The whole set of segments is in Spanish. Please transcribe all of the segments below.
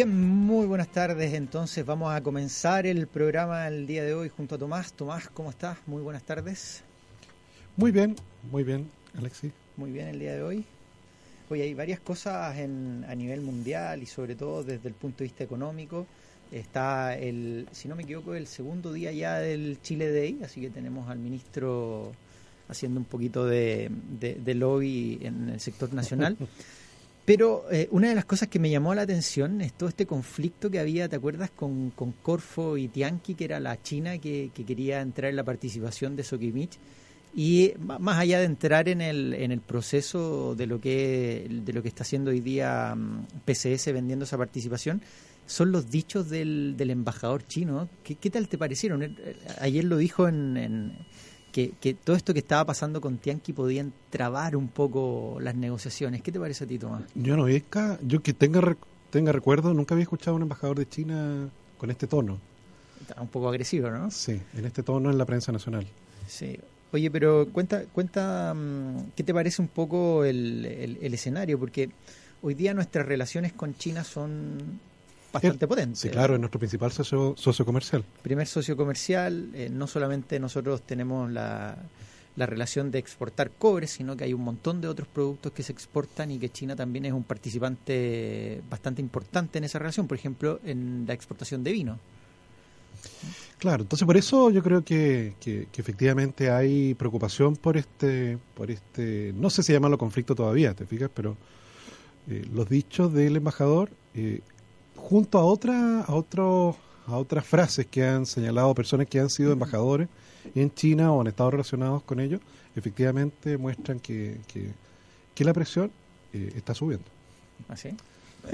Bien, muy buenas tardes. Entonces vamos a comenzar el programa el día de hoy junto a Tomás. Tomás, ¿cómo estás? Muy buenas tardes. Muy bien, muy bien, Alexi. Muy bien el día de hoy. Hoy hay varias cosas en, a nivel mundial y sobre todo desde el punto de vista económico. Está el, si no me equivoco, el segundo día ya del Chile Day, así que tenemos al ministro haciendo un poquito de, de lobby en el sector nacional. Pero eh, una de las cosas que me llamó la atención es todo este conflicto que había, ¿te acuerdas? Con, Corfo y Tianqi, que era la China que, quería entrar en la participación de Sokimich. Y más allá de entrar en el, en el proceso de lo, que, está haciendo hoy día mm, PCS vendiendo esa participación, son los dichos del, del embajador chino. ¿Qué, ¿Qué, tal te parecieron? Eh, ayer lo dijo en que, todo esto que estaba pasando con Tianqi podían trabar un poco las negociaciones. ¿Qué te parece a ti, Tomás? Yo no vi, yo que tenga, tenga recuerdo, nunca había escuchado a un embajador de China con este tono. un poco agresivo, ¿no? Sí, en este tono en la prensa nacional. Sí. Oye, pero cuenta, cuenta mm, ¿qué te parece un poco el, el escenario? Porque hoy día nuestras relaciones con China son bastante potente. Sí, claro, es nuestro principal socio, socio comercial. Primer socio comercial, eh, no solamente nosotros tenemos la, la relación de exportar cobre, sino que hay un montón de otros productos que se exportan y que China también es un participante bastante importante en esa relación, por ejemplo, en la exportación de vino. Claro, entonces por eso yo creo que, que, efectivamente hay preocupación por este, por este, no sé si llamarlo conflicto todavía, te fijas, pero eh, los dichos del embajador eh, junto a otra, a otro, a otras frases que han señalado personas que han sido embajadores en China o han estado relacionados con ellos, efectivamente muestran que, que, la presión eh, está subiendo. ¿Así? ¿Ah,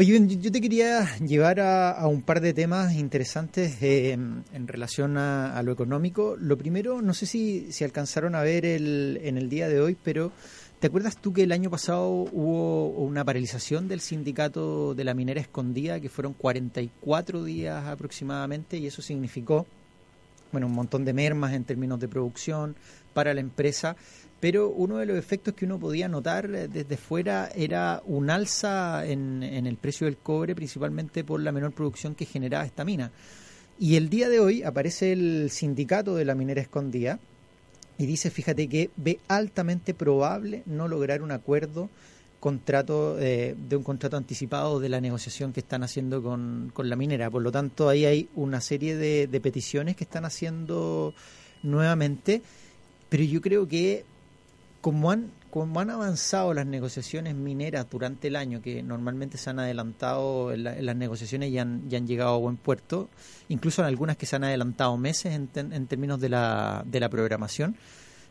Oye, yo te quería llevar a, un par de temas interesantes eh, en relación a, lo económico. Lo primero, no sé si, si alcanzaron a ver el, en el día de hoy, pero ¿Te acuerdas tú que el año pasado hubo una paralización del sindicato de la minera escondida, que fueron 44 días aproximadamente, y eso significó bueno, un montón de mermas en términos de producción para la empresa, pero uno de los efectos que uno podía notar desde fuera era un alza en, en el precio del cobre, principalmente por la menor producción que generaba esta mina. Y el día de hoy aparece el sindicato de la minera escondida, y dice, fíjate que ve altamente probable no lograr un acuerdo contrato eh, de un contrato anticipado de la negociación que están haciendo con, con la minera. Por lo tanto, ahí hay una serie de, de, peticiones que están haciendo nuevamente, pero yo creo que como han, como han avanzado las negociaciones mineras durante el año, que normalmente se han adelantado en, las negociaciones y han, han, llegado a buen puerto, incluso en algunas que se han adelantado meses en, en términos de la, de la programación,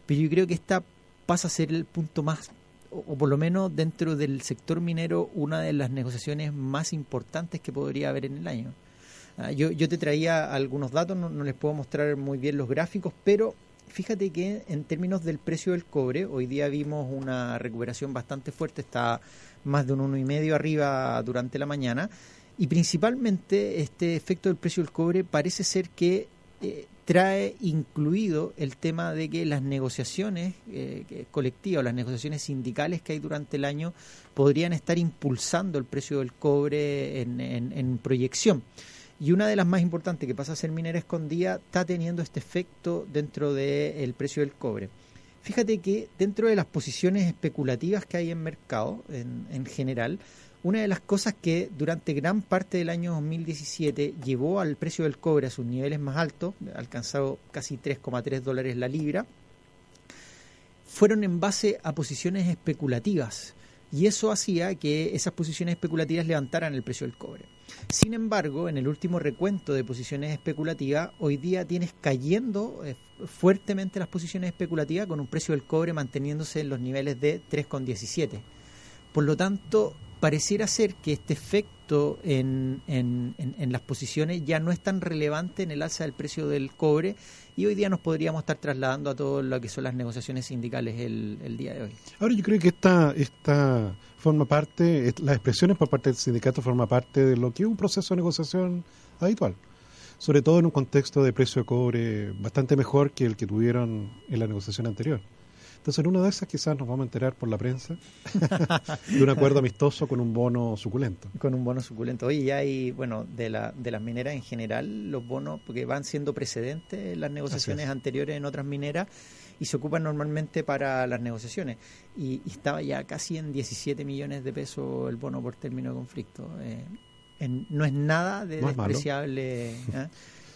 pero yo creo que esta pasa a ser el punto más, o, por lo menos dentro del sector minero, una de las negociaciones más importantes que podría haber en el año. Ah, yo, yo te traía algunos datos, no les puedo mostrar muy bien los gráficos, pero fíjate que en términos del precio del cobre, hoy día vimos una recuperación bastante fuerte, está más de un uno y medio arriba durante la mañana, y principalmente este efecto del precio del cobre parece ser que eh, trae incluido el tema de que las negociaciones eh, colectivas, las negociaciones sindicales que hay durante el año podrían estar impulsando el precio del cobre en, en proyección. Y una de las más importantes que pasa a ser minera escondida está teniendo este efecto dentro del precio del cobre. Fíjate que dentro de las posiciones especulativas que hay en mercado en, en general, una de las cosas que durante gran parte del año 2017 llevó al precio del cobre a sus niveles más altos, alcanzado casi 3,3 dólares la libra, fueron en base a posiciones especulativas y eso hacía que esas posiciones especulativas levantaran el precio del cobre. Sin embargo, en el último recuento de posiciones especulativas, hoy día tienes cayendo eh, fuertemente las posiciones especulativas con un precio del cobre manteniéndose en los niveles de 3,17. Por lo tanto, pareciera ser que este efecto en, en, en, las posiciones ya no es tan relevante en el alza del precio del cobre y hoy día nos podríamos estar trasladando a todo lo que son las negociaciones sindicales el, el día de hoy. Ahora yo creo que esta, esta forma parte, las expresiones por parte del sindicato forma parte de lo que es un proceso de negociación habitual, sobre todo en un contexto de precio de cobre bastante mejor que el que tuvieron en la negociación anterior. Entonces, en una de esas quizás nos vamos a enterar por la prensa de un acuerdo amistoso con un bono suculento. Con un bono suculento. Oye, ya hay, bueno, de, la, de las mineras en general, los bonos, porque van siendo precedentes en las negociaciones anteriores en otras mineras y se ocupan normalmente para las negociaciones. Y, estaba ya casi en 17 millones de pesos el bono por término de conflicto. Eh, no es nada de despreciable. ¿eh?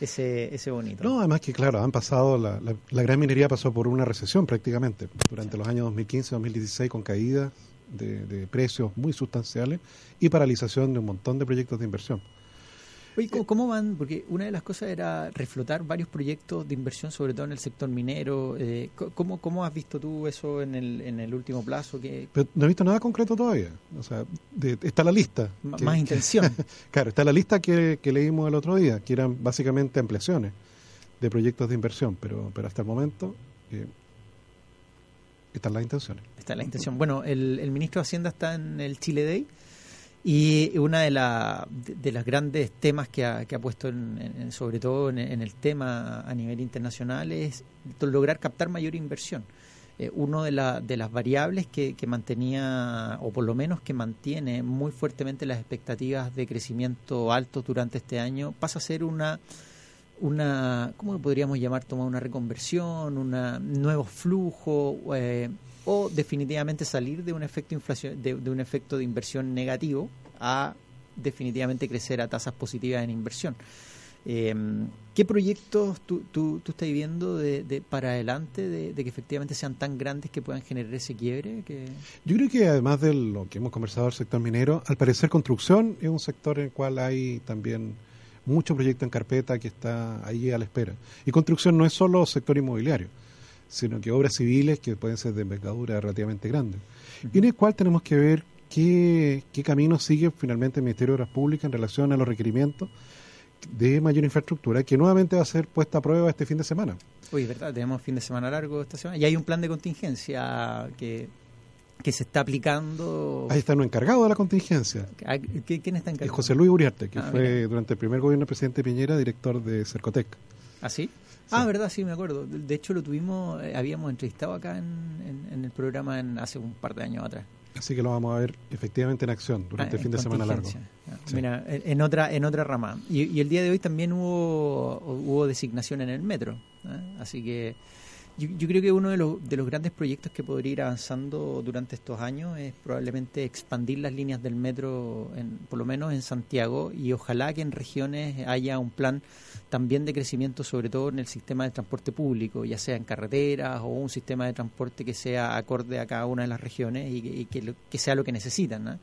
ese, ese bonito. No, además que claro, han pasado, la, la, gran minería pasó por una recesión prácticamente durante los años 2015-2016 con caídas de, de, precios muy sustanciales y paralización de un montón de proyectos de inversión. Oye, ¿cómo, van? Porque una de las cosas era reflotar varios proyectos de inversión, sobre todo en el sector minero. Eh, ¿cómo, ¿Cómo has visto tú eso en el, en el último plazo? que no he visto nada concreto todavía. O sea, está la lista. más intención. claro, está la lista que, leímos el otro día, que eran básicamente ampliaciones de proyectos de inversión, pero, pero hasta el momento eh, están las intenciones. Está la intención. Bueno, el, el ministro de Hacienda está en el Chile Day y una de, la, de, las grandes temas que ha, que ha puesto, en, sobre todo en, el tema a nivel internacional, es lograr captar mayor inversión. Eh, una de, la, de las variables que, que, mantenía, o por lo menos que mantiene muy fuertemente las expectativas de crecimiento alto durante este año, pasa a ser una, una ¿cómo podríamos llamar? Tomar una reconversión, un nuevo flujo. Eh, o definitivamente salir de un efecto inflación, de, un efecto de inversión negativo a definitivamente crecer a tasas positivas en inversión. Em, ¿Qué proyectos tú, tú, estás viendo de, para adelante de, que efectivamente sean tan grandes que puedan generar ese quiebre? Que... Yo creo que además de lo que hemos conversado del sector minero, al parecer construcción es un sector en el cual hay también mucho proyecto en carpeta que está ahí a la espera. Y construcción no es solo sector inmobiliario sino que obras civiles que pueden ser de envergadura relativamente grande. Y en el cual tenemos que ver qué, qué camino sigue finalmente el Ministerio de Obras Públicas en relación a los requerimientos de mayor infraestructura, que nuevamente va a ser puesta a prueba este fin de semana. Uy, verdad, tenemos fin de semana largo esta semana. Y hay un plan de contingencia que, que se está aplicando. Ahí está un encargado de la contingencia. ¿Quién está encargado? José Luis Uriarte, que ah, fue durante el primer gobierno del presidente Piñera director de Cercotec. ¿Ah, sí? Ah, verdad, sí, me acuerdo. De hecho, lo tuvimos, eh, habíamos entrevistado acá en, en, el programa en, hace un par de años atrás. Así que lo vamos a ver efectivamente en acción durante ah, el fin de semana largo. Mira, en otra en otra rama. Y, el día de hoy también hubo hubo designación en el metro. ¿eh? Así que yo, creo que uno de los, de los grandes proyectos que podría ir avanzando durante estos años es probablemente expandir las líneas del metro, en, por lo menos en Santiago, y ojalá que en regiones haya un plan también de crecimiento, sobre todo en el sistema de transporte público, ya sea en carreteras o un sistema de transporte que sea acorde a cada una de las regiones y, que, que, sea lo que necesitan.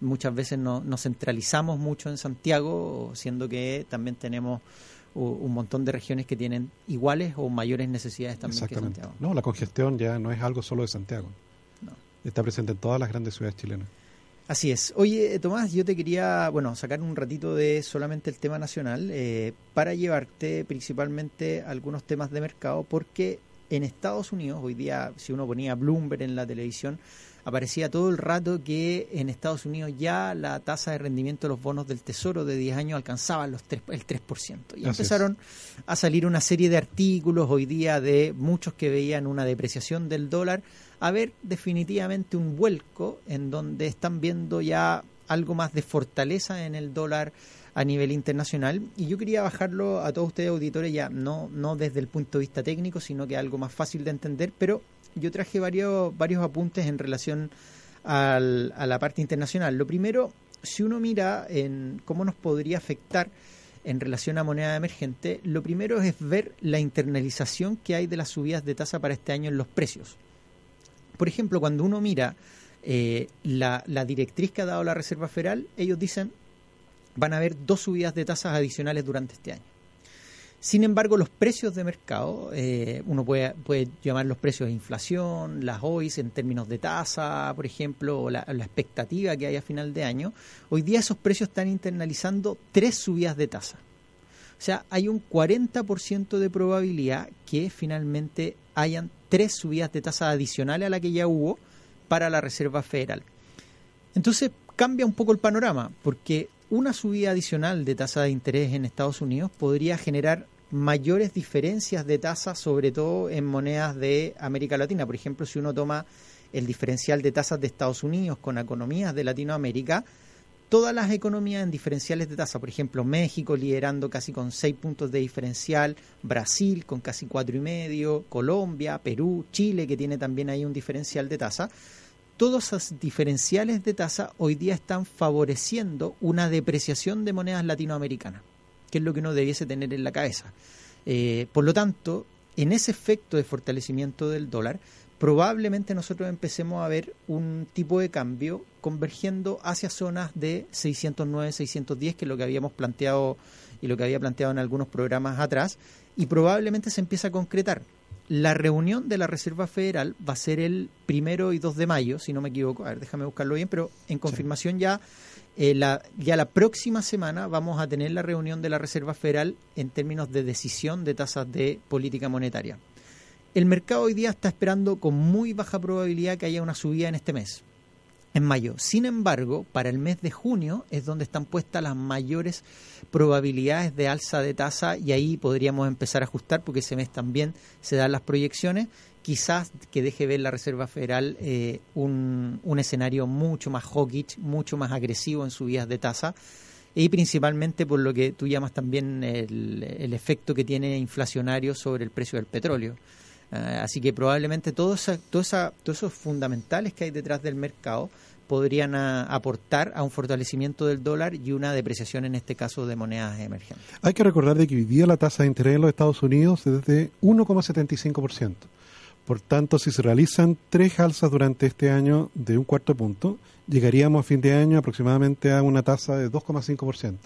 Muchas veces nos centralizamos mucho en Santiago, siendo que también tenemos un montón de regiones que tienen iguales o mayores necesidades también que Santiago. No, la congestión ya no es algo solo de Santiago. Está presente en todas las grandes ciudades chilenas. Así es. Oye, Tomás, yo te quería, bueno, sacar un ratito de solamente el tema nacional eh, para llevarte principalmente algunos temas de mercado, porque en Estados Unidos, hoy día, si uno ponía Bloomberg en la televisión, aparecía todo el rato que en Estados Unidos ya la tasa de rendimiento de los bonos del Tesoro de 10 años alcanzaba los 3, el 3%. Y empezaron a salir una serie de artículos hoy día de muchos que veían una depreciación del dólar, a ver definitivamente un vuelco en donde están viendo ya algo más de fortaleza en el dólar a nivel internacional. Y yo quería bajarlo a todos ustedes auditores ya no no desde el punto de vista técnico sino que algo más fácil de entender pero yo traje varios, varios apuntes en relación a la parte internacional. Lo primero, si uno mira en cómo nos podría afectar en relación a moneda emergente, lo primero es ver la internalización que hay de las subidas de tasa para este año en los precios. Por ejemplo, cuando uno mira eh, la, la directriz que ha dado la Reserva Federal, ellos dicen van a haber dos subidas de tasas adicionales durante este año. Sin embargo, los precios de mercado, eh, uno puede, llamar los precios de inflación, las OIS en términos de tasa, por ejemplo, o la, expectativa que hay a final de año, hoy día esos precios están internalizando tres subidas de tasa. O sea, hay un 40% de probabilidad que finalmente hayan tres subidas de tasa adicionales a la que ya hubo para la Reserva Federal. Entonces cambia un poco el panorama, porque una subida adicional de tasa de interés en Estados Unidos podría generar mayores diferencias de tasa, sobre todo en monedas de América Latina. Por ejemplo, si uno toma el diferencial de tasas de Estados Unidos con economías de Latinoamérica, todas las economías en diferenciales de tasa, por ejemplo, México liderando casi con 6 puntos de diferencial, Brasil con casi cuatro y medio, Colombia, Perú, Chile que tiene también ahí un diferencial de tasa. Todos esos diferenciales de tasa hoy día están favoreciendo una depreciación de monedas latinoamericanas, que es lo que uno debiese tener en la cabeza. Eh, por lo tanto, en ese efecto de fortalecimiento del dólar, probablemente nosotros empecemos a ver un tipo de cambio convergiendo hacia zonas de 609, 610, que es lo que habíamos planteado y lo que había planteado en algunos programas atrás, y probablemente se empieza a concretar. La reunión de la Reserva Federal va a ser el primero y 2 de mayo, si no me equivoco. A ver, déjame buscarlo bien, pero en confirmación ya, eh, ya la próxima semana vamos a tener la reunión de la Reserva Federal en términos de decisión de tasas de política monetaria. El mercado hoy día está esperando con muy baja probabilidad que haya una subida en este mes, en mayo. Sin embargo, para el mes de junio es donde están puestas las mayores probabilidades de alza de tasa y ahí podríamos empezar a ajustar porque ese mes también se dan las proyecciones. Quizás que deje ver la Reserva Federal eh, un, escenario mucho más hawkish, mucho más agresivo en subidas de tasa y principalmente por lo que tú llamas también el efecto que tiene inflacionario sobre el precio del petróleo. Eh, así que probablemente todos, todos esos fundamentales que hay detrás del mercado podrían aportar a un fortalecimiento del dólar y una depreciación en este caso de monedas emergentes. Hay que recordar de que hoy día la tasa de interés en los Estados Unidos es de 1,75%. Por tanto, si se realizan tres alzas durante este año de un cuarto punto, llegaríamos a fin de año aproximadamente a una tasa de 2,5%.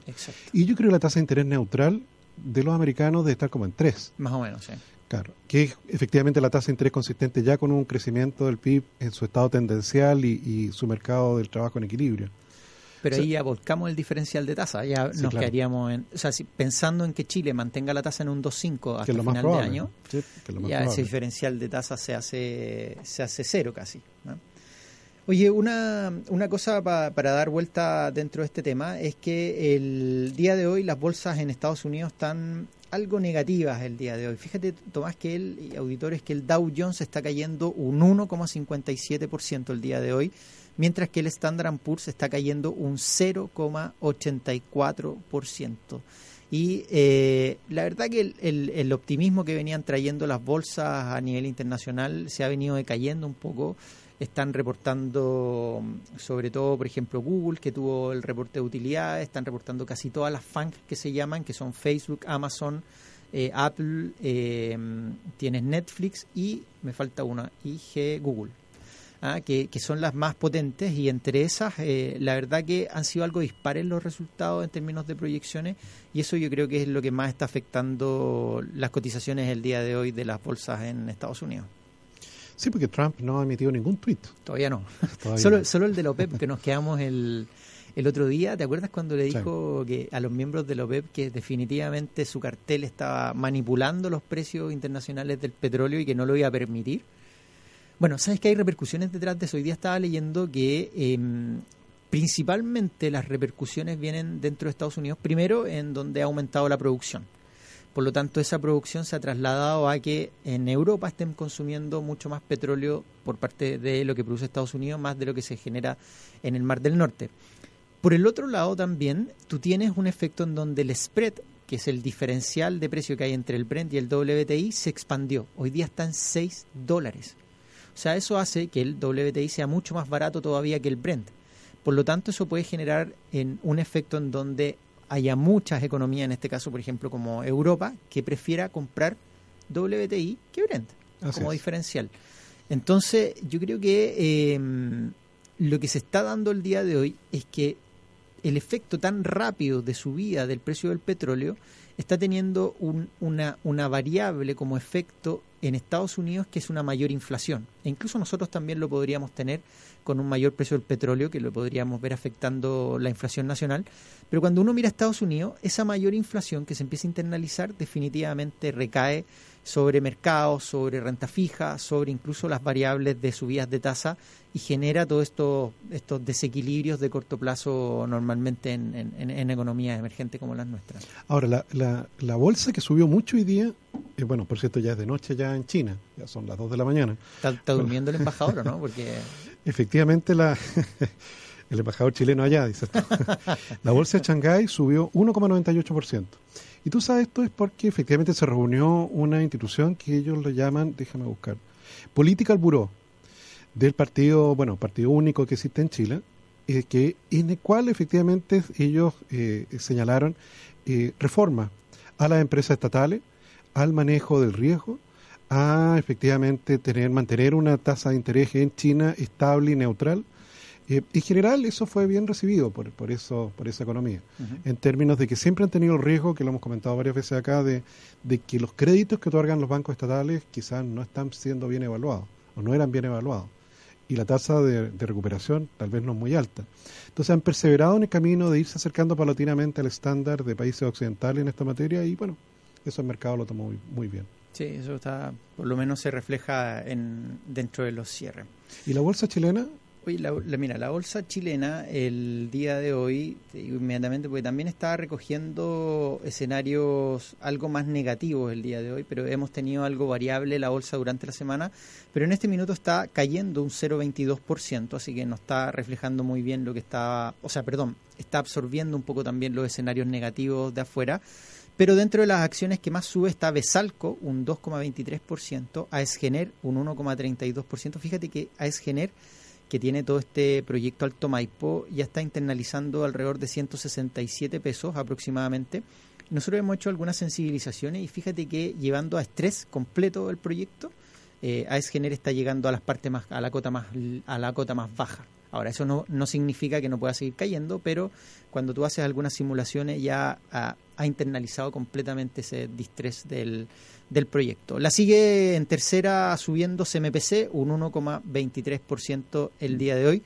Y yo creo que la tasa de interés neutral de los americanos debe estar como en 3. Más o menos, sí. Claro, que es efectivamente la tasa de interés consistente ya con un crecimiento del PIB en su estado tendencial y, su mercado del trabajo en equilibrio. Pero ahí ya volcamos el diferencial de tasa, ya nos quedaríamos en, o sea, si, pensando en que Chile mantenga la tasa en un 2.5 hasta el final de año, ya ese diferencial de tasa se hace se hace cero casi. Oye, una, una cosa para dar vuelta dentro de este tema es que el día de hoy las bolsas en Estados Unidos están algo negativas el día de hoy. Fíjate, Tomás, que el auditores, que el Dow Jones está cayendo un 1,57% el día de hoy, mientras que el Standard Poor's está cayendo un 0,84%. Y eh, la verdad que el, el, optimismo que venían trayendo las bolsas a nivel internacional se ha venido decayendo un poco están reportando sobre todo, por ejemplo, Google, que tuvo el reporte de utilidades, están reportando casi todas las FANG que se llaman, que son Facebook, Amazon, eh, Apple, eh, tienes Netflix y me falta una, IG Google. ¿Ah? que, son las más potentes y entre esas eh, la verdad que han sido algo dispares los resultados en términos de proyecciones y eso yo creo que es lo que más está afectando las cotizaciones el día de hoy de las bolsas en Estados Unidos. Sí, porque Trump no ha emitido ningún tuit. Todavía no. solo, solo el de la OPEP, que nos quedamos el, el otro día. ¿Te acuerdas cuando le dijo que a los miembros de la OPEP que definitivamente su cartel estaba manipulando los precios internacionales del petróleo y que no lo iba a permitir? Bueno, sabes que hay repercusiones detrás de eso. Hoy día estaba leyendo que em, principalmente las repercusiones vienen dentro de Estados Unidos, primero en donde ha aumentado la producción por lo tanto, esa producción se ha trasladado a que en Europa estén consumiendo mucho más petróleo por parte de lo que produce Estados Unidos, más de lo que se genera en el Mar del Norte. Por el otro lado, también tú tienes un efecto en donde el spread, que es el diferencial de precio que hay entre el Brent y el WTI, se expandió. Hoy día está en 6 dólares. O sea, eso hace que el WTI sea mucho más barato todavía que el Brent. Por lo tanto, eso puede generar en un efecto en donde haya muchas economías, en este caso, por ejemplo, como Europa, que prefiera comprar WTI que Brent como diferencial. Entonces, yo creo que em, lo que se está dando el día de hoy es que el efecto tan rápido de subida del precio del petróleo está teniendo una, una variable como efecto en Estados Unidos que es una mayor inflación. E incluso nosotros también lo podríamos tener con un mayor precio del petróleo, que lo podríamos ver afectando la inflación nacional. Pero cuando uno mira a Estados Unidos, esa mayor inflación que se empieza a internalizar definitivamente recae sobre mercados, sobre renta fija, sobre incluso las variables de subidas de tasa y genera todos estos estos desequilibrios de corto plazo normalmente en, en, economías emergentes como las nuestras. Ahora, la, la, bolsa que subió mucho hoy día, eh, bueno, por cierto, ya es de noche ya en China, ya son las 2 de la mañana. ¿Está, durmiendo el embajador no? Porque... Efectivamente, la... el embajador chileno allá, dice. la bolsa de Shanghái subió 1,98%. Y tú sabes, esto es porque efectivamente se reunió una institución que ellos le llaman, déjame buscar, Political Bureau, del partido, bueno, partido único que existe en Chile, que en el cual efectivamente ellos eh, señalaron eh, reformas a las empresas estatales, al manejo del riesgo, a efectivamente tener mantener una tasa de interés en China estable y neutral, eh, en general eso fue bien recibido por, por, eso, por esa economía, en términos de que siempre han tenido el riesgo, que lo hemos comentado varias veces acá, de, de que los créditos que otorgan los bancos estatales quizás no están siendo bien evaluados o no eran bien evaluados. Y la tasa de, recuperación tal vez no es muy alta. Entonces han perseverado en el camino de irse acercando paulatinamente al estándar de países occidentales en esta materia y bueno, eso el mercado lo tomó muy, muy bien. Sí, eso está, por lo menos se refleja en, dentro de los cierres. ¿Y la bolsa chilena? La, mira, la bolsa chilena el día de hoy, inmediatamente, porque también está recogiendo escenarios algo más negativos el día de hoy, pero hemos tenido algo variable la bolsa durante la semana, pero en este minuto está cayendo un 0,22%, así que no está reflejando muy bien lo que está, o sea, perdón, está absorbiendo un poco también los escenarios negativos de afuera. Pero dentro de las acciones que más sube está Besalco, un 2,23%, AESGener, un 1,32%. Fíjate que AESGener que tiene todo este proyecto Alto Maipo, ya está internalizando alrededor de 167 pesos aproximadamente. Nosotros hemos hecho algunas sensibilizaciones y fíjate que llevando a estrés completo el proyecto, eh, AESGener está llegando a las partes más, a la cota más, a la cota más baja. Ahora, eso no, no significa que no pueda seguir cayendo, pero cuando tú haces algunas simulaciones ya ha, ha internalizado completamente ese distrés del, del proyecto. La sigue en tercera subiendo CMPC un 1,23% el día de hoy.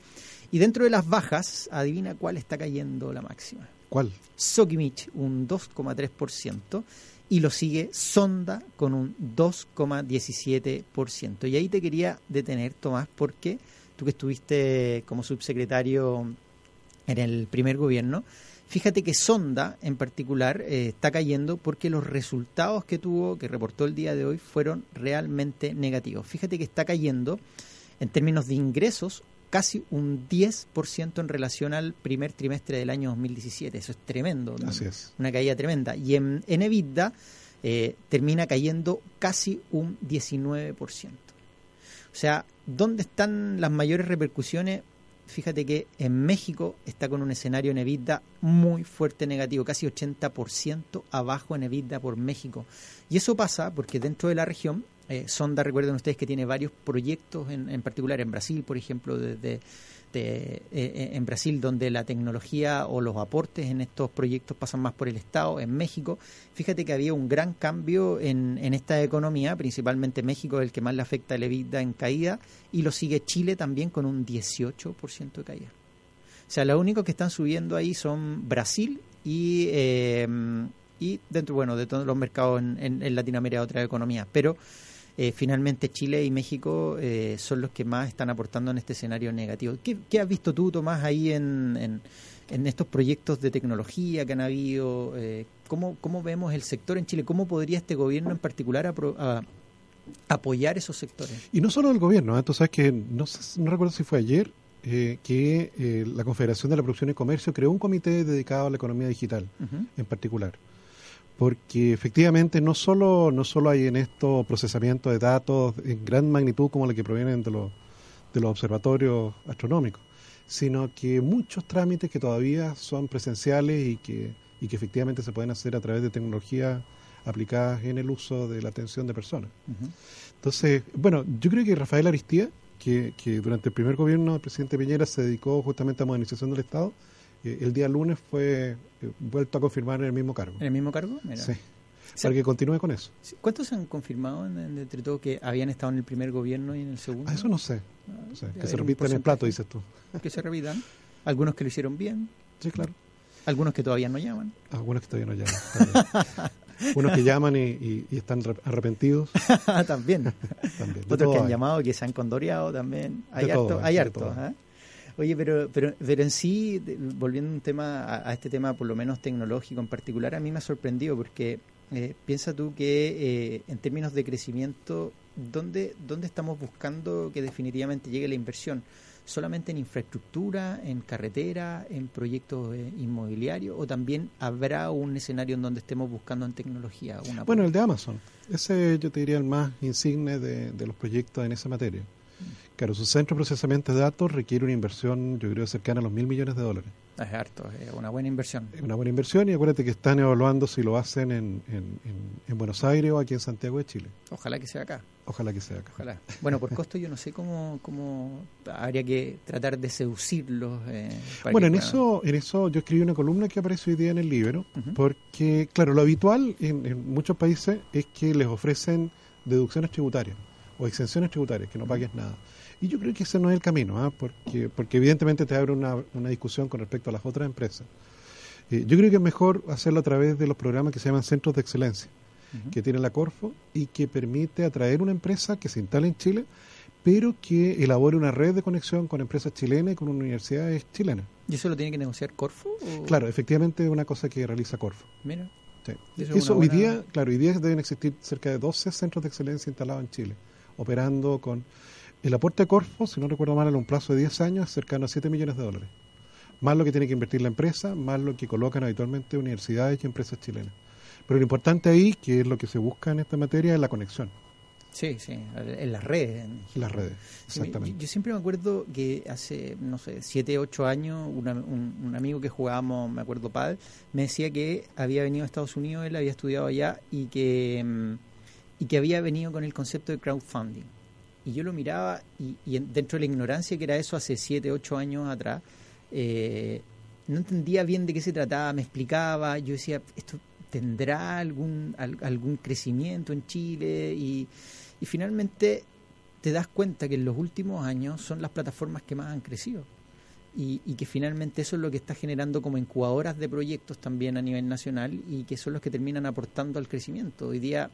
Y dentro de las bajas, adivina cuál está cayendo la máxima. ¿Cuál? Sokimich, un 2,3%. Y lo sigue Sonda con un 2,17%. Y ahí te quería detener, Tomás, porque tú que estuviste como subsecretario en el primer gobierno, Fíjate que Sonda en particular eh, está cayendo porque los resultados que tuvo, que reportó el día de hoy, fueron realmente negativos. Fíjate que está cayendo en términos de ingresos casi un 10% en relación al primer trimestre del año 2017. Eso es tremendo. Así es. Una caída tremenda. Y en, en EBITDA eh, termina cayendo casi un 19%. O sea, ¿dónde están las mayores repercusiones? Fíjate que en México está con un escenario en EBITDA muy fuerte negativo, casi 80% abajo en EBITDA por México. Y eso pasa porque dentro de la región, eh, Sonda, recuerden ustedes que tiene varios proyectos, en, en particular en Brasil, por ejemplo, desde este, eh, eh, en Brasil, donde la tecnología o los aportes en estos proyectos pasan más por el Estado, en México. Fíjate que había un gran cambio en, esta economía, principalmente México, el que más le afecta el EBITDA en caída, y lo sigue Chile también con un 18% de caída. O sea, lo único que están subiendo ahí son Brasil y, eh, y dentro, bueno, de todos los mercados en, en Latinoamérica, otras economías. Pero eh, finalmente Chile y México eh, son los que más están aportando en este escenario negativo. ¿Qué, has visto tú, Tomás, ahí en, en, estos proyectos de tecnología que han habido? Eh, ¿cómo, ¿Cómo vemos el sector en Chile? ¿Cómo podría este gobierno en particular apoyar esos sectores? Y no solo el gobierno, tú sabes que, no, no recuerdo si fue ayer, que la Confederación de la Producción y Comercio creó un comité dedicado a la economía digital en particular porque efectivamente no solo, no solo hay en esto procesamiento de datos en gran magnitud como los que provienen de los, de los observatorios astronómicos, sino que muchos trámites que todavía son presenciales y que, y que efectivamente se pueden hacer a través de tecnologías aplicadas en el uso de la atención de personas. Entonces, bueno, yo creo que Rafael Aristía, que, que durante el primer gobierno del presidente Piñera se dedicó justamente a modernización del Estado, el día lunes fue eh, vuelto a confirmar en el mismo cargo. ¿En el mismo cargo? Sí. para que continúe con eso. ¿Cuántos han confirmado entre todo que habían estado en el primer gobierno y en el segundo? Ah, eso no sé. Ah, que se repitan en el plato, dices tú. Que se repitan. Algunos que lo hicieron bien. Sí, claro. Algunos que todavía no llaman. Algunos que todavía no llaman. Unos que llaman y, están arrepentidos. también. también Otros que han llamado, que se han condoreado también. Hay harto, hay harto. ¿eh? Oye, pero, pero, pero en sí, volviendo un tema, a, este tema por lo menos tecnológico en particular, a mí me ha sorprendido porque eh, piensa tú que eh, en términos de crecimiento, ¿dónde, ¿dónde estamos buscando que definitivamente llegue la inversión? ¿Solamente en infraestructura, en carretera, en proyectos eh, inmobiliarios o también habrá un escenario en donde estemos buscando en tecnología? Una bueno, el de Amazon. Ese yo te diría el más insigne de, de los proyectos en esa materia. Claro, su centro de procesamiento de datos requiere una inversión, yo creo, cercana a los mil millones de dólares. Es harto, es una buena inversión. Es una buena inversión y acuérdate que están evaluando si lo hacen en, en, Buenos Aires o aquí en Santiago de Chile. Ojalá que sea acá. Ojalá que sea acá. Ojalá. Bueno, por costo yo no sé cómo, cómo habría que tratar de seducirlos. Eh, bueno, en eso, en eso yo escribí una columna que aparece hoy día en el libro, porque, claro, lo habitual en, en muchos países es que les ofrecen deducciones tributarias o exenciones tributarias, que no pagues nada. Y yo creo que ese no es el camino, ¿ah? porque, porque evidentemente te abre una, una, discusión con respecto a las otras empresas. Eh, yo creo que es mejor hacerlo a través de los programas que se llaman centros de excelencia, que tiene la Corfo y que permite atraer una empresa que se instale en Chile, pero que elabore una red de conexión con empresas chilenas y con universidades chilenas. ¿Y eso lo tiene que negociar Corfo? Claro, efectivamente es una cosa que realiza Corfo. Mira. Eso, hoy día, claro, hoy día deben existir cerca de 12 centros de excelencia instalados en Chile, operando con el aporte de Corfo, si no recuerdo mal, en un plazo de 10 años, es cercano a 7 millones de dólares. Más lo que tiene que invertir la empresa, más lo que colocan habitualmente universidades y empresas chilenas. Pero lo importante ahí, que es lo que se busca en esta materia, es la conexión. Sí, sí, en las redes. En las redes, exactamente. yo, siempre me acuerdo que hace, no sé, 7, 8 años, un, amigo que jugábamos, me acuerdo, Pad, me decía que había venido a Estados Unidos, él había estudiado allá y que, mm, y que había venido con el concepto de crowdfunding y yo lo miraba y, dentro de la ignorancia que era eso hace 7, 8 años atrás, eh, no entendía bien de qué se trataba, me explicaba, yo decía, ¿esto tendrá algún, algún crecimiento en Chile? Y, y finalmente te das cuenta que en los últimos años son las plataformas que más han crecido. Y, y, que finalmente eso es lo que está generando como incubadoras de proyectos también a nivel nacional y que son los que terminan aportando al crecimiento. Hoy día,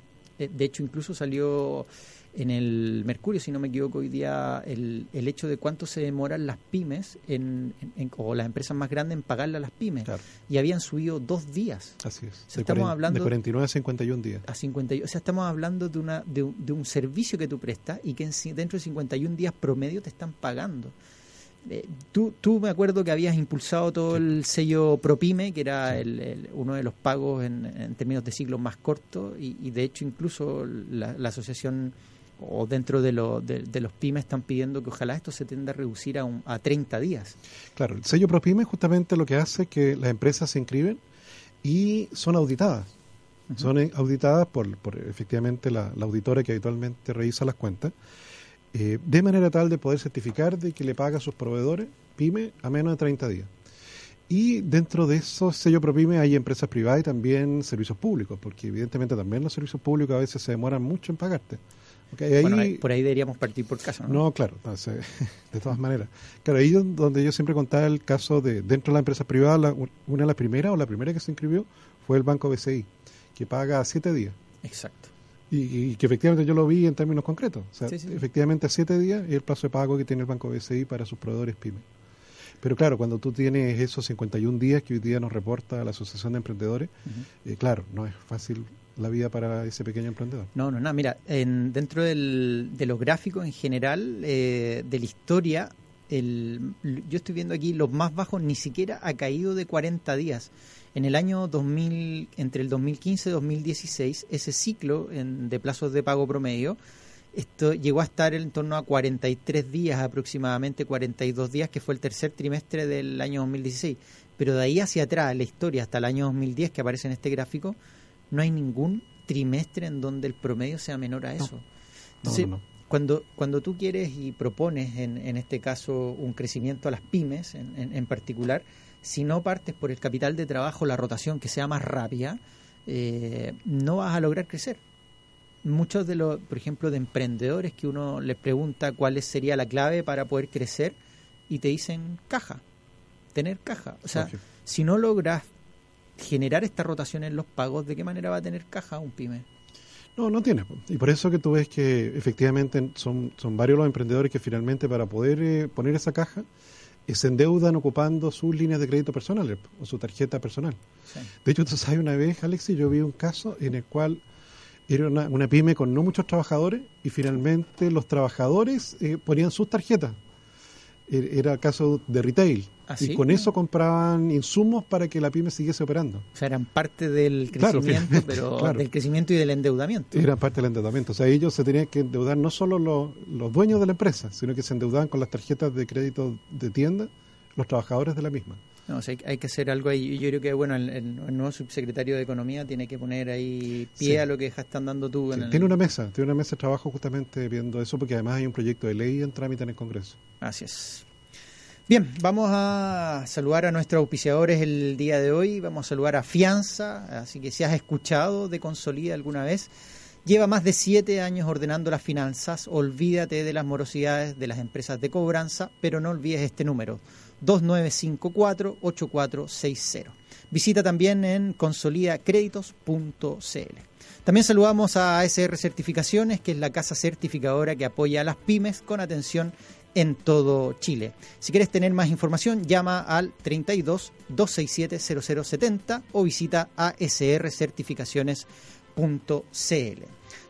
de hecho, incluso salió en el Mercurio, si no me equivoco, hoy día el, el hecho de cuánto se demoran las pymes en, o las empresas más grandes en pagarle a las pymes. Y habían subido dos días. Así es. de estamos hablando de 49 a 51 días. A 51, o sea, estamos hablando de, una, de, un servicio que tú prestas y que dentro de 51 días promedio te están pagando. Eh, tú, tú me acuerdo que habías impulsado todo el sello ProPyme, que era el, uno de los pagos en, términos de ciclos más cortos, y, de hecho incluso la, la asociación o dentro de, lo, de, los pymes están pidiendo que ojalá esto se tienda a reducir a, un, a 30 días. Claro, el sello ProPyme justamente lo que hace es que las empresas se inscriben y son auditadas. Son auditadas por, por efectivamente la, auditora que habitualmente revisa las cuentas, eh, de manera tal de poder certificar de que le paga a sus proveedores PYME a menos de 30 días. Y dentro de esos sellos ProPyme hay empresas privadas y también servicios públicos, porque evidentemente también los servicios públicos a veces se demoran mucho en pagarte por ahí deberíamos partir por caso, ¿no? No, claro, de todas maneras. Claro, ahí donde yo siempre contaba el caso de, dentro de la empresa privada, una de las primeras o la primera que se inscribió fue el Banco BCI, que paga siete días. Exacto. Y, que efectivamente yo lo vi en términos concretos. O sea, efectivamente a siete días es el plazo de pago que tiene el Banco BCI para sus proveedores PYME. Pero claro, cuando tú tienes esos 51 días que hoy día nos reporta la Asociación de Emprendedores, eh, claro, no es fácil la vida para ese pequeño emprendedor. No, no, no. Mira, en, dentro del, de los gráficos en general eh, de la historia, el, yo estoy viendo aquí los más bajos ni siquiera ha caído de 40 días. En el año 2000, entre el 2015 y 2016, ese ciclo de plazos de pago promedio esto llegó a estar en torno a 43 días aproximadamente, 42 días, que fue el tercer trimestre del año 2016. Pero de ahí hacia atrás, la historia, hasta el año 2010 que aparece en este gráfico, no hay ningún trimestre en donde el promedio sea menor a eso. Entonces, Cuando, cuando tú quieres y propones, en, en este caso, un crecimiento a las pymes en, en, particular, si no partes por el capital de trabajo, la rotación que sea más rápida, eh, no vas a lograr crecer. Muchos de los, por ejemplo, de emprendedores que uno les pregunta cuál sería la clave para poder crecer y te dicen caja, tener caja. O sea, si no logras generar esta rotación en los pagos, ¿de qué manera va a tener caja un pyme? No, no tiene. Y por eso que tú ves que efectivamente son, son varios los emprendedores que finalmente para poder eh, poner esa caja se endeudan ocupando sus líneas de crédito personales o su tarjeta personal. De hecho, tú sabes, una vez, Alexis, yo vi un caso en el cual era una, pyme con no muchos trabajadores y finalmente los trabajadores eh, ponían sus tarjetas. Er, era caso de retail. ¿Ah, y con eso compraban insumos para que la pyme siguiese operando. O sea, eran parte del crecimiento, pero del crecimiento y del endeudamiento. Eran parte del endeudamiento. O sea, ellos se tenían que endeudar no solo los, los dueños de la empresa, sino que se endeudaban con las tarjetas de crédito de tienda los trabajadores de la misma. No, o sea, hay, que hacer algo ahí. Yo creo que bueno, el, nuevo subsecretario de Economía tiene que poner ahí pie a lo que están dando tú. Tiene una mesa, tiene una mesa de trabajo justamente viendo eso, porque además hay un proyecto de ley en trámite en el Congreso. Así es. Bien, vamos a saludar a nuestros auspiciadores el día de hoy. Vamos a saludar a Fianza, así que si has escuchado de Consolida alguna vez, lleva más de siete años ordenando las finanzas. Olvídate de las morosidades de las empresas de cobranza, pero no olvides este número 2954-8460. Visita también en consolidacréditos.cl. También saludamos a ASR Certificaciones, que es la casa certificadora que apoya a las pymes con atención en todo Chile. Si quieres tener más información, llama al 32 267 0070 o visita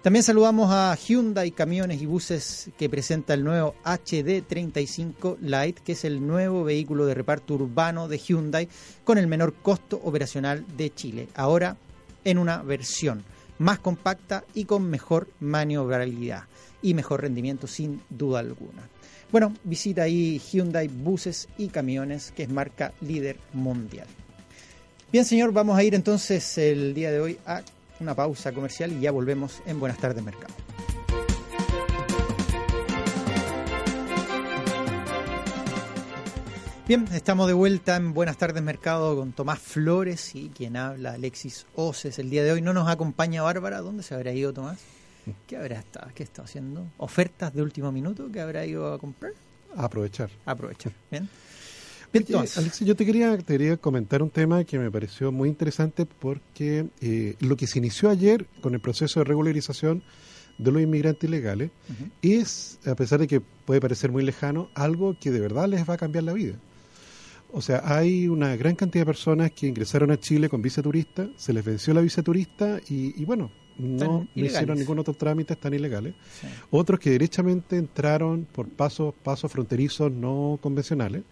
También saludamos a Hyundai Camiones y Buses que presenta el nuevo HD35 Light, que es el nuevo vehículo de reparto urbano de Hyundai con el menor costo operacional de Chile. Ahora en una versión más compacta y con mejor maniobrabilidad y mejor rendimiento sin duda alguna. Bueno, visita ahí Hyundai Buses y Camiones, que es marca líder mundial. Bien, señor, vamos a ir entonces el día de hoy a una pausa comercial y ya volvemos en Buenas tardes Mercado. Bien, estamos de vuelta en Buenas tardes Mercado con Tomás Flores y quien habla Alexis Oces. El día de hoy no nos acompaña Bárbara. ¿Dónde se habrá ido Tomás? ¿Qué habrá estado? ¿Qué está haciendo? ¿Ofertas de último minuto que habrá ido a comprar? A aprovechar. A aprovechar. Bien. Alexis, yo te quería, te quería comentar un tema que me pareció muy interesante porque eh, lo que se inició ayer con el proceso de regularización de los inmigrantes ilegales es, a pesar de que puede parecer muy lejano, algo que de verdad les va a cambiar la vida. O sea, hay una gran cantidad de personas que ingresaron a Chile con visa turista, se les venció la visa turista y, bueno, no, hicieron ningún otro trámite, están ilegales. Otros que derechamente entraron por pasos, pasos fronterizos no convencionales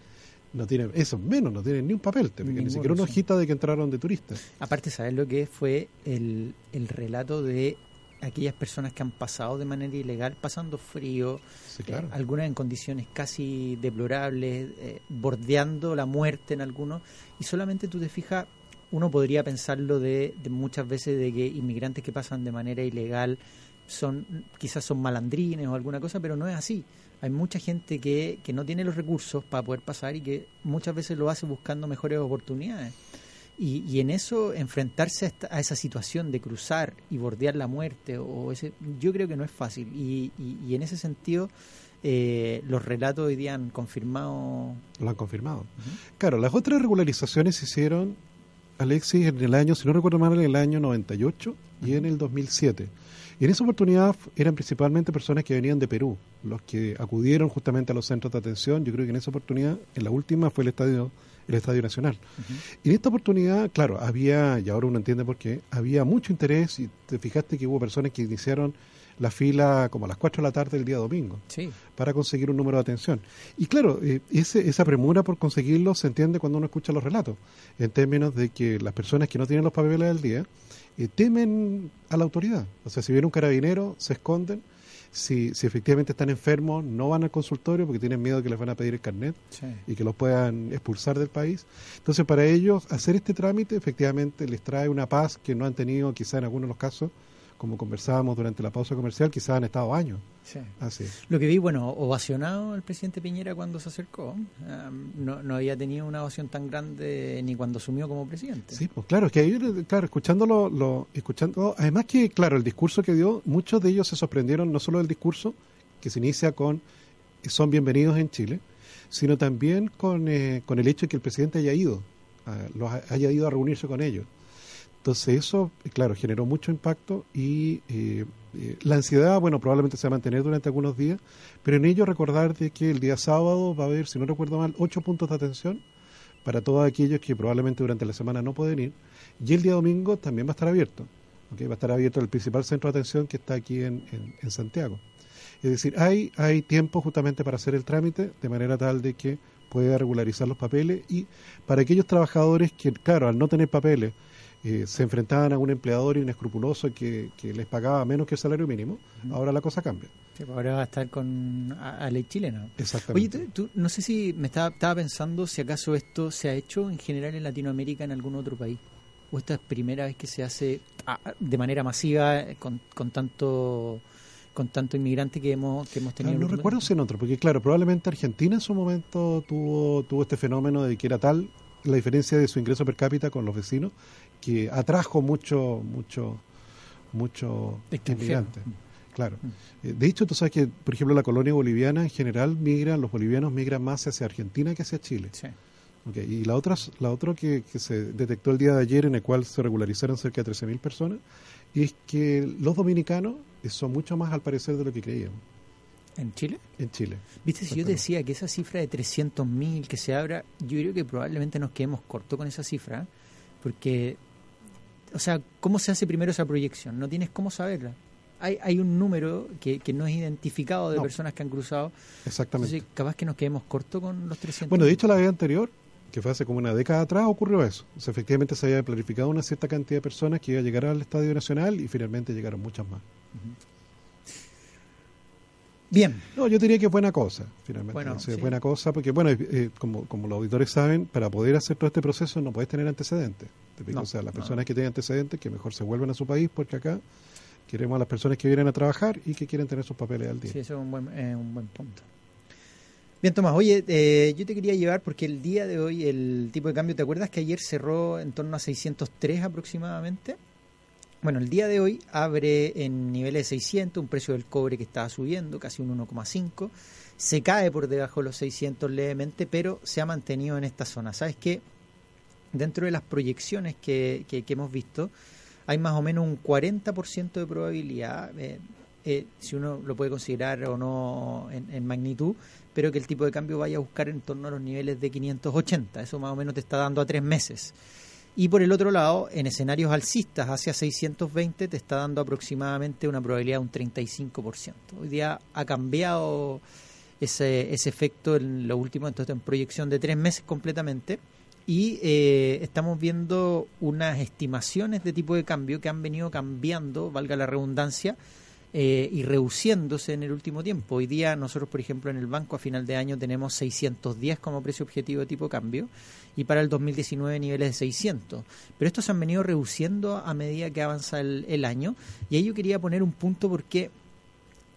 no tienen, eso menos, no tienen ni un papel, ni siquiera una hojita de que entraron de turistas. Aparte, ¿sabes lo que fue el, el relato de aquellas personas que han pasado de manera ilegal, pasando frío, eh, algunas en condiciones casi deplorables, eh, bordeando la muerte en algunos, y solamente tú te fijas, uno podría pensarlo de, de, muchas veces de que inmigrantes que pasan de manera ilegal son quizás son malandrines o alguna cosa, pero no es así hay mucha gente que, que no tiene los recursos para poder pasar y que muchas veces lo hace buscando mejores oportunidades. Y, y en eso, enfrentarse a, esa situación de cruzar y bordear la muerte, o ese, yo creo que no es fácil. Y, y, en ese sentido, eh, los relatos hoy día han confirmado. Lo han confirmado. Claro, las otras regularizaciones se hicieron, Alexis, en el año, si no recuerdo mal, en el año 98 y en el 2007. Y en esa oportunidad eran principalmente personas que venían de Perú, los que acudieron justamente a los centros de atención. Yo creo que en esa oportunidad, en la última, fue el Estadio el Estadio Nacional. Y en esta oportunidad, claro, había, y ahora uno entiende por qué, había mucho interés y te fijaste que hubo personas que iniciaron la fila como a las 4 de la tarde del día domingo para conseguir un número de atención. Y claro, eh, ese, esa premura por conseguirlo se entiende cuando uno escucha los relatos, en términos de que las personas que no tienen los papeles del día eh, temen a la autoridad. O sea, si viene un carabinero, se esconden. Si, si efectivamente están enfermos, no van al consultorio porque tienen miedo que les van a pedir el carnet y que los puedan expulsar del país. Entonces, para ellos, hacer este trámite efectivamente les trae una paz que no han tenido quizá en algunos de los casos como conversábamos durante la pausa comercial, quizás han estado años. Sí. Así. Lo que vi, bueno, ovacionado el presidente Piñera cuando se acercó. no, no, había tenido una ovación tan grande ni cuando asumió como presidente. Sí, pues claro, es que ahí, claro, escuchándolo, lo, escuchando, además que, claro, el discurso que dio, muchos de ellos se sorprendieron no solo del discurso, que se inicia con son bienvenidos en Chile, sino también con, eh, con el hecho de que el presidente haya ido los haya ido a reunirse con ellos. Entonces eso, claro, generó mucho impacto y eh, eh, la ansiedad, bueno, probablemente se va a mantener durante algunos días, pero en ello recordar de que el día sábado va a haber, si no recuerdo mal, ocho puntos de atención para todos aquellos que probablemente durante la semana no pueden ir, y el día domingo también va a estar abierto, va a estar abierto el principal centro de atención que está aquí en, en Santiago. Es decir, hay, hay tiempo justamente para hacer el trámite de manera tal de que pueda regularizar los papeles y para aquellos trabajadores que, claro, al no tener papeles, eh, se enfrentaban a un empleador inescrupuloso que, que les pagaba menos que el salario mínimo, ahora la cosa cambia. Pues ahora va a estar con a, ley chilena. Exactamente. Oye, tú, no sé si me estaba, estaba pensando si acaso esto se ha hecho en general en Latinoamérica en algún otro país. ¿O esta es primera vez que se hace ah, de manera masiva con, con tanto con tanto inmigrante que hemos, que hemos tenido. no recuerdo si en otro, porque claro, probablemente Argentina en su momento tuvo, tuvo este fenómeno de que era tal la diferencia de su ingreso per cápita con los vecinos que atrajo mucho, mucho, mucho inmigrante. Claro. Mm. Eh, de hecho, tú sabes que, por ejemplo, la colonia boliviana en general migran, los bolivianos migran más hacia Argentina que hacia Chile. Sí. Y la otra, la otra que, que, se detectó el día de ayer, en el cual se regularizaron cerca de 13.000 personas, es que los dominicanos son mucho más al parecer de lo que creíamos. ¿En Chile? En Chile. Viste, si yo decía que esa cifra de 300.000 que se abra, yo creo que probablemente nos quedemos cortos con esa cifra, porque, o sea, ¿cómo se hace primero esa proyección? No tienes cómo saberla. Hay, hay un número que, que no es identificado de personas que han cruzado. Exactamente. Entonces, capaz que nos quedemos cortos con los 300. Bueno, de hecho, la vez anterior, que fue hace como una década atrás, ocurrió eso. O sea, efectivamente se había planificado una cierta cantidad de personas que iba a llegar al Estadio Nacional y finalmente llegaron muchas más. Bien. No, yo diría que es buena cosa, finalmente. Bueno, buena cosa, porque, bueno, eh, como, como los auditores saben, para poder hacer todo este proceso no puedes tener antecedentes. o sea, las personas que tienen antecedentes, que mejor se vuelvan a su país, porque acá queremos a las personas que vienen a trabajar y que quieren tener sus papeles al día. Sí, eso es un buen, un buen punto. Bien, Tomás, oye, eh, yo te quería llevar porque el día de hoy el tipo de cambio, ¿te acuerdas que ayer cerró en torno a 603 aproximadamente? Bueno, el día de hoy abre en niveles de 600, un precio del cobre que estaba subiendo, casi un 1,5. Se cae por debajo de los 600 levemente, pero se ha mantenido en esta zona. ¿Sabes qué? Dentro de las proyecciones que, que, hemos visto, hay más o menos un 40% de probabilidad, eh, eh, si uno lo puede considerar o no en, en, magnitud, pero que el tipo de cambio vaya a buscar en torno a los niveles de 580. Eso más o menos te está dando a tres meses. Y por el otro lado, en escenarios alcistas hacia 620 te está dando aproximadamente una probabilidad de un 35%. Hoy día ha cambiado ese, ese efecto en lo último, entonces en proyección de tres meses completamente. Y eh, estamos viendo unas estimaciones de tipo de cambio que han venido cambiando, valga la redundancia, eh, y reduciéndose en el último tiempo. Hoy día nosotros, por ejemplo, en el banco a final de año tenemos 610 como precio objetivo de tipo cambio y para el 2019 niveles de 600. Pero estos se han venido reduciendo a medida que avanza el, año y ahí yo quería poner un punto porque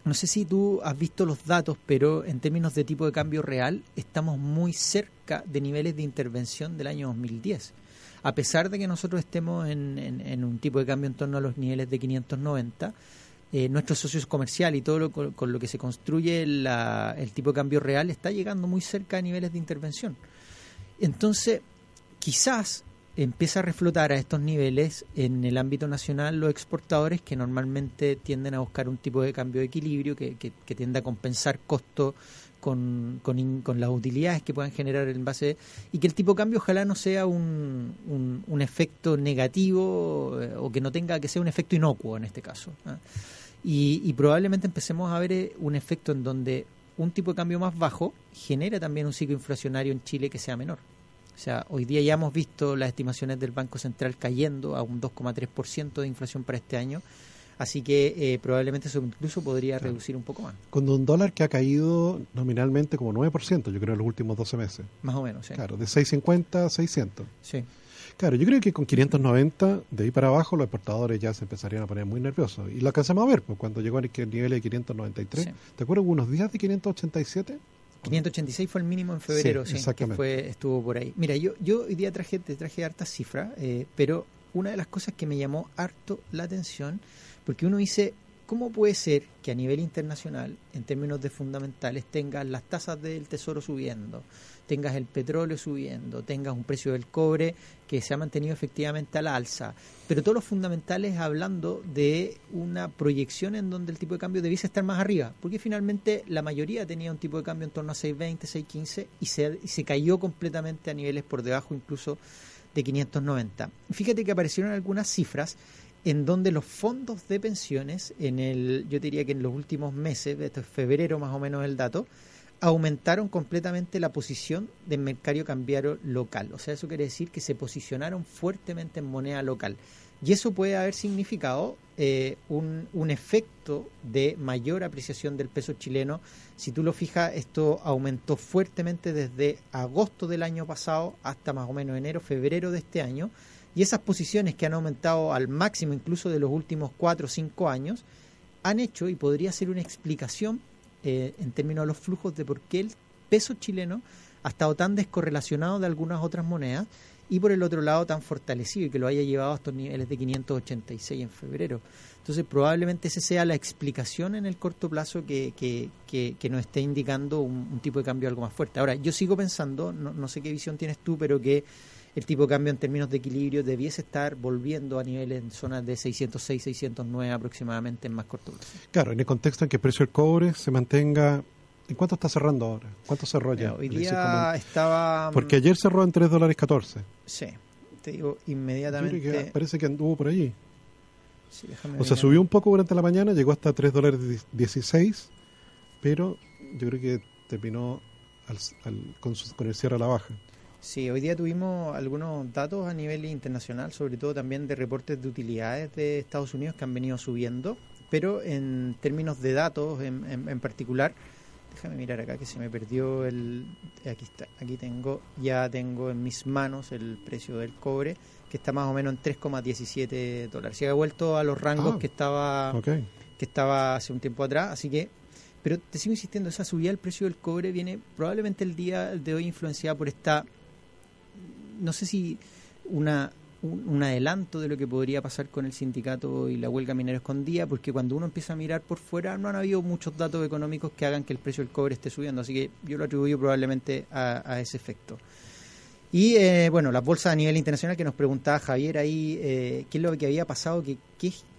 no sé si tú has visto los datos, pero en términos de tipo de cambio real estamos muy cerca de niveles de intervención del año 2010 a pesar de que nosotros estemos en, en, un tipo de cambio en torno a los niveles de 590, eh, nuestros socios comerciales y todo lo, con, lo que se construye el tipo de cambio real está llegando muy cerca a niveles de intervención. Entonces, quizás empieza a reflotar a estos niveles en el ámbito nacional los exportadores que normalmente tienden a buscar un tipo de cambio de equilibrio que, que, a compensar costo con, con, las utilidades que puedan generar en base y que el tipo de cambio ojalá no sea un, un, efecto negativo eh, o que no tenga que sea un efecto inocuo en este caso. ¿ah? Y, probablemente empecemos a ver eh, un efecto en donde un tipo de cambio más bajo genera también un ciclo inflacionario en Chile que sea menor. O sea, hoy día ya hemos visto las estimaciones del Banco Central cayendo a un 2,3% de inflación para este año. Así que eh, probablemente eso incluso podría reducir un poco más. Con un dólar que ha caído nominalmente como 9%, yo creo, en los últimos 12 meses. Más o menos, sí. Claro, de 6,50 a 600. Sí. Claro, yo creo que con 590 de ahí para abajo los exportadores ya se empezarían a poner muy nerviosos. Y lo alcanzamos a ver, pues, cuando llegó al nivel de 593. ¿Te acuerdas unos días de 587? 586 fue el mínimo en febrero, sí, que fue, estuvo por ahí. Mira, yo, yo hoy día traje, te traje hartas cifras, eh, pero una de las cosas que me llamó harto la atención, porque uno dice, ¿cómo puede ser que a nivel internacional, en términos de fundamentales, tengas las tasas del tesoro subiendo, tengas el petróleo subiendo, tengas un precio del cobre que se ha mantenido efectivamente al alza, pero todos los fundamentales hablando de una proyección en donde el tipo de cambio debiese estar más arriba, porque finalmente la mayoría tenía un tipo de cambio en torno a 6.20, 6.15 y se, y se cayó completamente a niveles por debajo incluso de 590. Fíjate que aparecieron algunas cifras en donde los fondos de pensiones, en el, yo diría que en los últimos meses, esto es febrero más o menos el dato, aumentaron completamente la posición del mercado cambiario local. O sea, eso quiere decir que se posicionaron fuertemente en moneda local. Y eso puede haber significado eh, un, un, efecto de mayor apreciación del peso chileno. Si tú lo fijas, esto aumentó fuertemente desde agosto del año pasado hasta más o menos enero, febrero de este año y esas posiciones que han aumentado al máximo incluso de los últimos cuatro o cinco años, han hecho, y podría ser una explicación eh, en términos de los flujos, de por qué el peso chileno ha estado tan descorrelacionado de algunas otras monedas y por el otro lado tan fortalecido y que lo haya llevado a estos niveles de 586 en febrero. Entonces probablemente esa sea la explicación en el corto plazo que, que, que, nos esté indicando un, un, tipo de cambio algo más fuerte. Ahora, yo sigo pensando, no, no sé qué visión tienes tú, pero que el tipo de cambio en términos de equilibrio debiese estar volviendo a niveles en zonas de 606, 609 aproximadamente en más corto plazo. Claro, en el contexto en que el precio del cobre se mantenga ¿En cuánto está cerrando ahora? ¿Cuánto cerró ya? hoy día estaba... Porque ayer cerró en 3 dólares 14. Sí, te digo inmediatamente... parece que anduvo por allí. Sí, o sea, subió un poco durante la mañana, llegó hasta 3 dólares 16, pero yo creo que terminó con, con el cierre a la baja. Sí, hoy día tuvimos algunos datos a nivel internacional, sobre todo también de reportes de utilidades de Estados Unidos que han venido subiendo, pero en términos de datos en, en, particular, déjame mirar acá que se me perdió el... Aquí está, aquí tengo, ya tengo en mis manos el precio del cobre, que está más o menos en 3,17 dólares. Se ha vuelto a los rangos ah, que estaba que estaba hace un tiempo atrás, así que pero te sigo insistiendo, esa subida del precio del cobre viene probablemente el día de hoy influenciada por esta no sé si una, un, adelanto de lo que podría pasar con el sindicato y la huelga minera escondida, porque cuando uno empieza a mirar por fuera no han habido muchos datos económicos que hagan que el precio del cobre esté subiendo, así que yo lo atribuyo probablemente a, ese efecto. Y eh, bueno, las bolsas a nivel internacional que nos preguntaba Javier ahí, eh, qué es lo que había pasado, qué,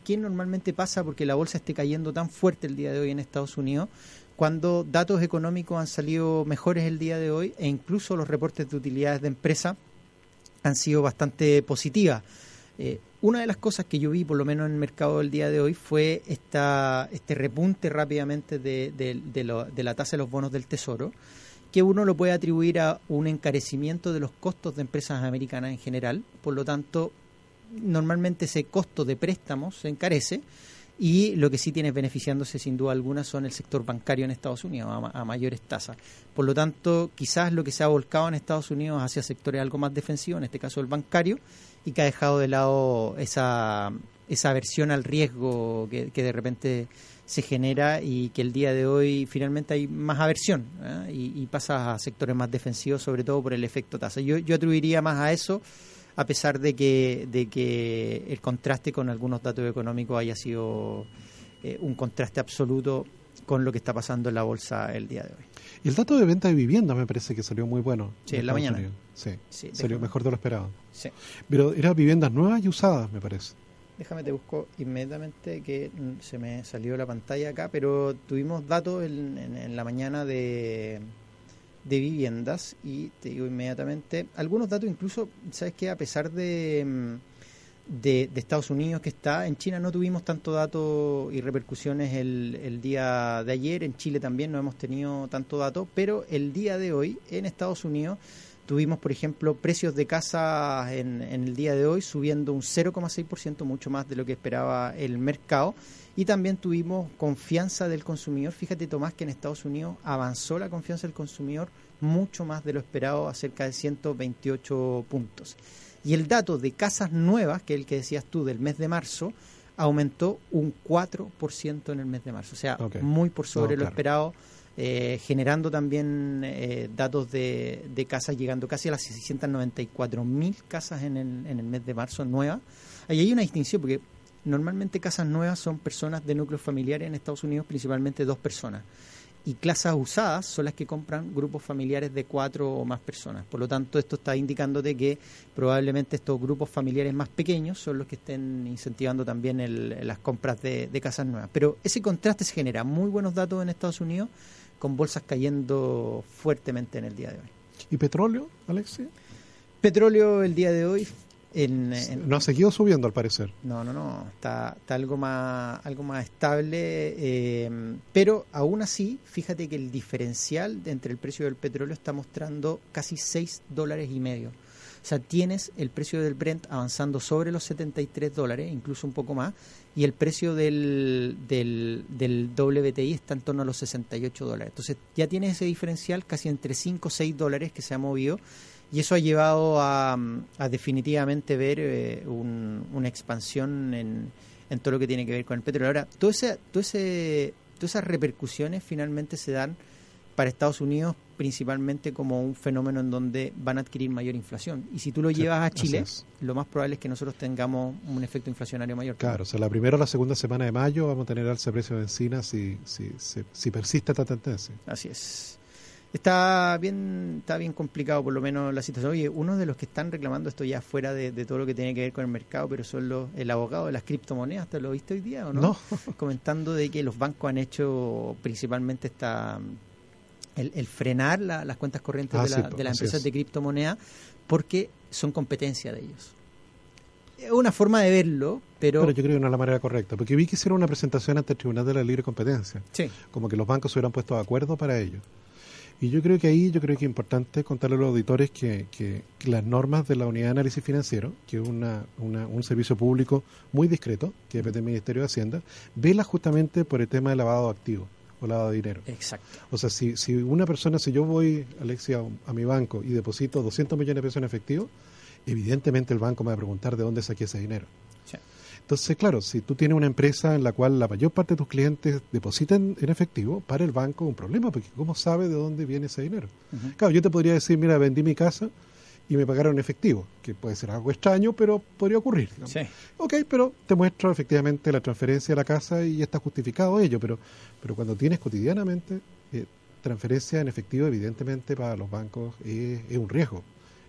qué normalmente pasa porque la bolsa esté cayendo tan fuerte el día de hoy en Estados Unidos cuando datos económicos han salido mejores el día de hoy e incluso los reportes de utilidades de empresa han sido bastante positivas. Eh, una de las cosas que yo vi, por lo menos en el mercado del día de hoy, fue esta, este repunte rápidamente de, de, la tasa de los bonos del Tesoro, que uno lo puede atribuir a un encarecimiento de los costos de empresas americanas en general. Por lo tanto, normalmente ese costo de préstamos se encarece y lo que sí tiene beneficiándose sin duda alguna son el sector bancario en Estados Unidos a, mayores tasas. Por lo tanto, quizás lo que se ha volcado en Estados Unidos hacia sectores algo más defensivos, en este caso el bancario, y que ha dejado de lado esa, esa aversión al riesgo que, de repente se genera y que el día de hoy finalmente hay más aversión ¿eh? y, pasa a sectores más defensivos, sobre todo por el efecto tasa. Yo, yo atribuiría más a eso a pesar de que, de que el contraste con algunos datos económicos haya sido eh, un contraste absoluto con lo que está pasando en la bolsa el día de hoy. Y el dato de venta de vivienda me parece que salió muy bueno. Sí, en la mañana. Sí, salió mejor de lo esperado. Sí. Pero eran viviendas nuevas y usadas, me parece. Déjame te busco inmediatamente que se me salió la pantalla acá, pero tuvimos datos en la mañana de de viviendas y te digo inmediatamente algunos datos incluso sabes que a pesar de, mm, de, Estados Unidos que está en China no tuvimos tanto dato y repercusiones el, el, día de ayer en Chile también no hemos tenido tanto dato pero el día de hoy en Estados Unidos tuvimos por ejemplo precios de casa en, en el día de hoy subiendo un 0,6% mucho más de lo que esperaba el mercado y también tuvimos confianza del consumidor. Fíjate, Tomás, que en Estados Unidos avanzó la confianza del consumidor mucho más de lo esperado, a cerca de 128 puntos. Y el dato de casas nuevas, que es el que decías tú del mes de marzo, aumentó un 4% en el mes de marzo. O sea, muy por sobre lo esperado. Eh, generando también eh, datos de, de, casas, llegando casi a las 694 mil casas en el, en el mes de marzo nuevas. Ahí hay una distinción, porque normalmente casas nuevas son personas de núcleos familiares en Estados Unidos, principalmente dos personas. Y casas usadas son las que compran grupos familiares de cuatro o más personas. Por lo tanto, esto está indicándote que probablemente estos grupos familiares más pequeños son los que estén incentivando también las compras de casas nuevas. Pero ese contraste se genera. Muy buenos datos en Estados Unidos, con bolsas cayendo fuertemente en el día de hoy. ¿Y petróleo, Alexia? Petróleo el día de hoy no ha seguido subiendo al parecer. No, no, no, está, está algo más algo más estable, eh, pero aún así, fíjate que el diferencial entre el precio del petróleo está mostrando casi 6 dólares y medio. O sea, tienes el precio del Brent avanzando sobre los 73 dólares, incluso un poco más, y el precio del, del, del WTI está en torno a los 68 dólares. Entonces ya tienes ese diferencial casi entre 5 o 6 dólares que se ha movido y eso ha llevado a, definitivamente ver eh, una expansión en, todo lo que tiene que ver con el petróleo. Ahora, todo ese, todo ese, todas esas repercusiones finalmente se dan para Estados Unidos principalmente como un fenómeno en donde van a adquirir mayor inflación. Y si tú lo llevas a Chile, lo más probable es que nosotros tengamos un efecto inflacionario mayor. Claro, o sea, la primera o la segunda semana de mayo vamos a tener alza precio de benzina si, si, si, si persiste esta tendencia. Así es. Está bien, está bien complicado por lo menos la situación. Oye, uno de los que están reclamando esto ya fuera de, todo lo que tiene que ver con el mercado, pero son los, el abogado de las criptomonedas, ¿te lo viste hoy día o no? No. Comentando de que los bancos han hecho principalmente esta el, frenar las cuentas corrientes ah, de, la, de las empresas de criptomonedas porque son competencia de ellos. Es una forma de verlo, pero... Pero yo creo que no es la manera correcta, porque vi que hicieron una presentación ante el Tribunal de la Libre Competencia. Sí. Como que los bancos se hubieran puesto de acuerdo para ello. Y yo creo que ahí yo creo que es importante contarle a los auditores que, que, las normas de la Unidad de Análisis Financiero, que es una, un servicio público muy discreto, que depende del Ministerio de Hacienda, vela justamente por el tema del lavado de activos o lavado de dinero. Exacto. O sea, si, si una persona, si yo voy, Alexia, a mi banco y deposito 200 millones de pesos en efectivo, evidentemente el banco me va a preguntar de dónde saqué ese dinero. Entonces, claro, si tú tienes una empresa en la cual la mayor parte de tus clientes depositan en efectivo, para el banco es un problema, porque ¿cómo sabe de dónde viene ese dinero? Claro, yo te podría decir, mira, vendí mi casa y me pagaron en efectivo, que puede ser algo extraño, pero podría ocurrir. Sí. Ok, pero te muestro efectivamente la transferencia de la casa y está justificado ello, pero, pero cuando tienes cotidianamente eh, transferencia en efectivo, evidentemente para los bancos es, un riesgo.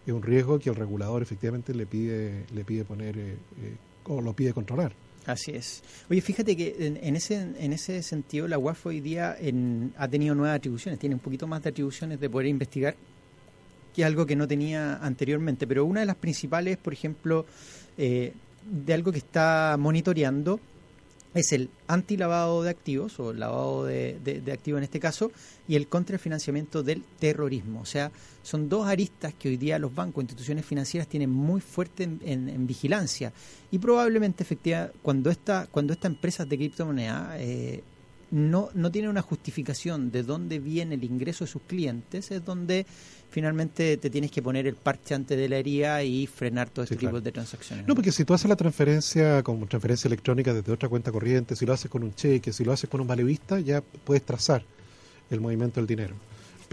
Es un riesgo que el regulador efectivamente le pide, le pide poner... Eh, eh, o lo pide controlar. Así es. Oye, fíjate que en, ese en ese sentido la UAF hoy día ha tenido nuevas atribuciones, tiene un poquito más de atribuciones de poder investigar que algo que no tenía anteriormente. Pero una de las principales, por ejemplo, eh, de algo que está monitoreando es el antilavado de activos, o lavado de, de, activos en este caso, y el contrafinanciamiento del terrorismo. O sea, son dos aristas que hoy día los bancos, instituciones financieras tienen muy fuerte en, vigilancia. Y probablemente, efectivamente, cuando esta, cuando estas empresas de criptomoneda eh, no, no tienen una justificación de dónde viene el ingreso de sus clientes, es donde finalmente te tienes que poner el parche antes de la herida y frenar todo este tipo de transacciones. No, porque si tú haces la transferencia como transferencia electrónica desde otra cuenta corriente, si lo haces con un cheque, si lo haces con un valevista, ya puedes trazar el movimiento del dinero.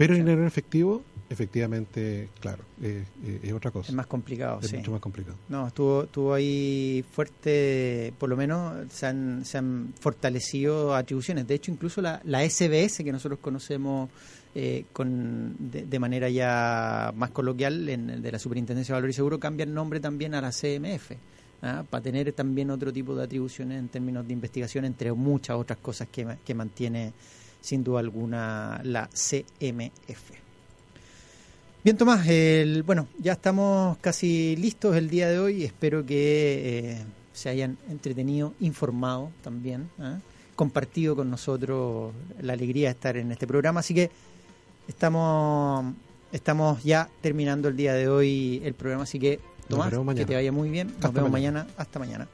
Pero el dinero en efectivo, efectivamente, claro, es otra cosa. Es más complicado, es mucho más complicado. No, estuvo, estuvo ahí fuerte, por lo menos se han, se han fortalecido atribuciones. De hecho, incluso la, la SBS que nosotros conocemos eh, con, de, manera ya más coloquial en de la Superintendencia de Valor y Seguro cambia el nombre también a la CMF. ¿ah? para tener también otro tipo de atribuciones en términos de investigación, entre muchas otras cosas que, que mantiene sin duda alguna la CMF. Bien, Tomás, el, bueno, ya estamos casi listos el día de hoy. Espero que eh, se hayan entretenido, informado también, ¿ah? compartido con nosotros la alegría de estar en este programa. Así que Estamos, estamos ya terminando el día de hoy el programa, así que Tomás, que te vaya muy bien. Nos vemos mañana. Hasta mañana.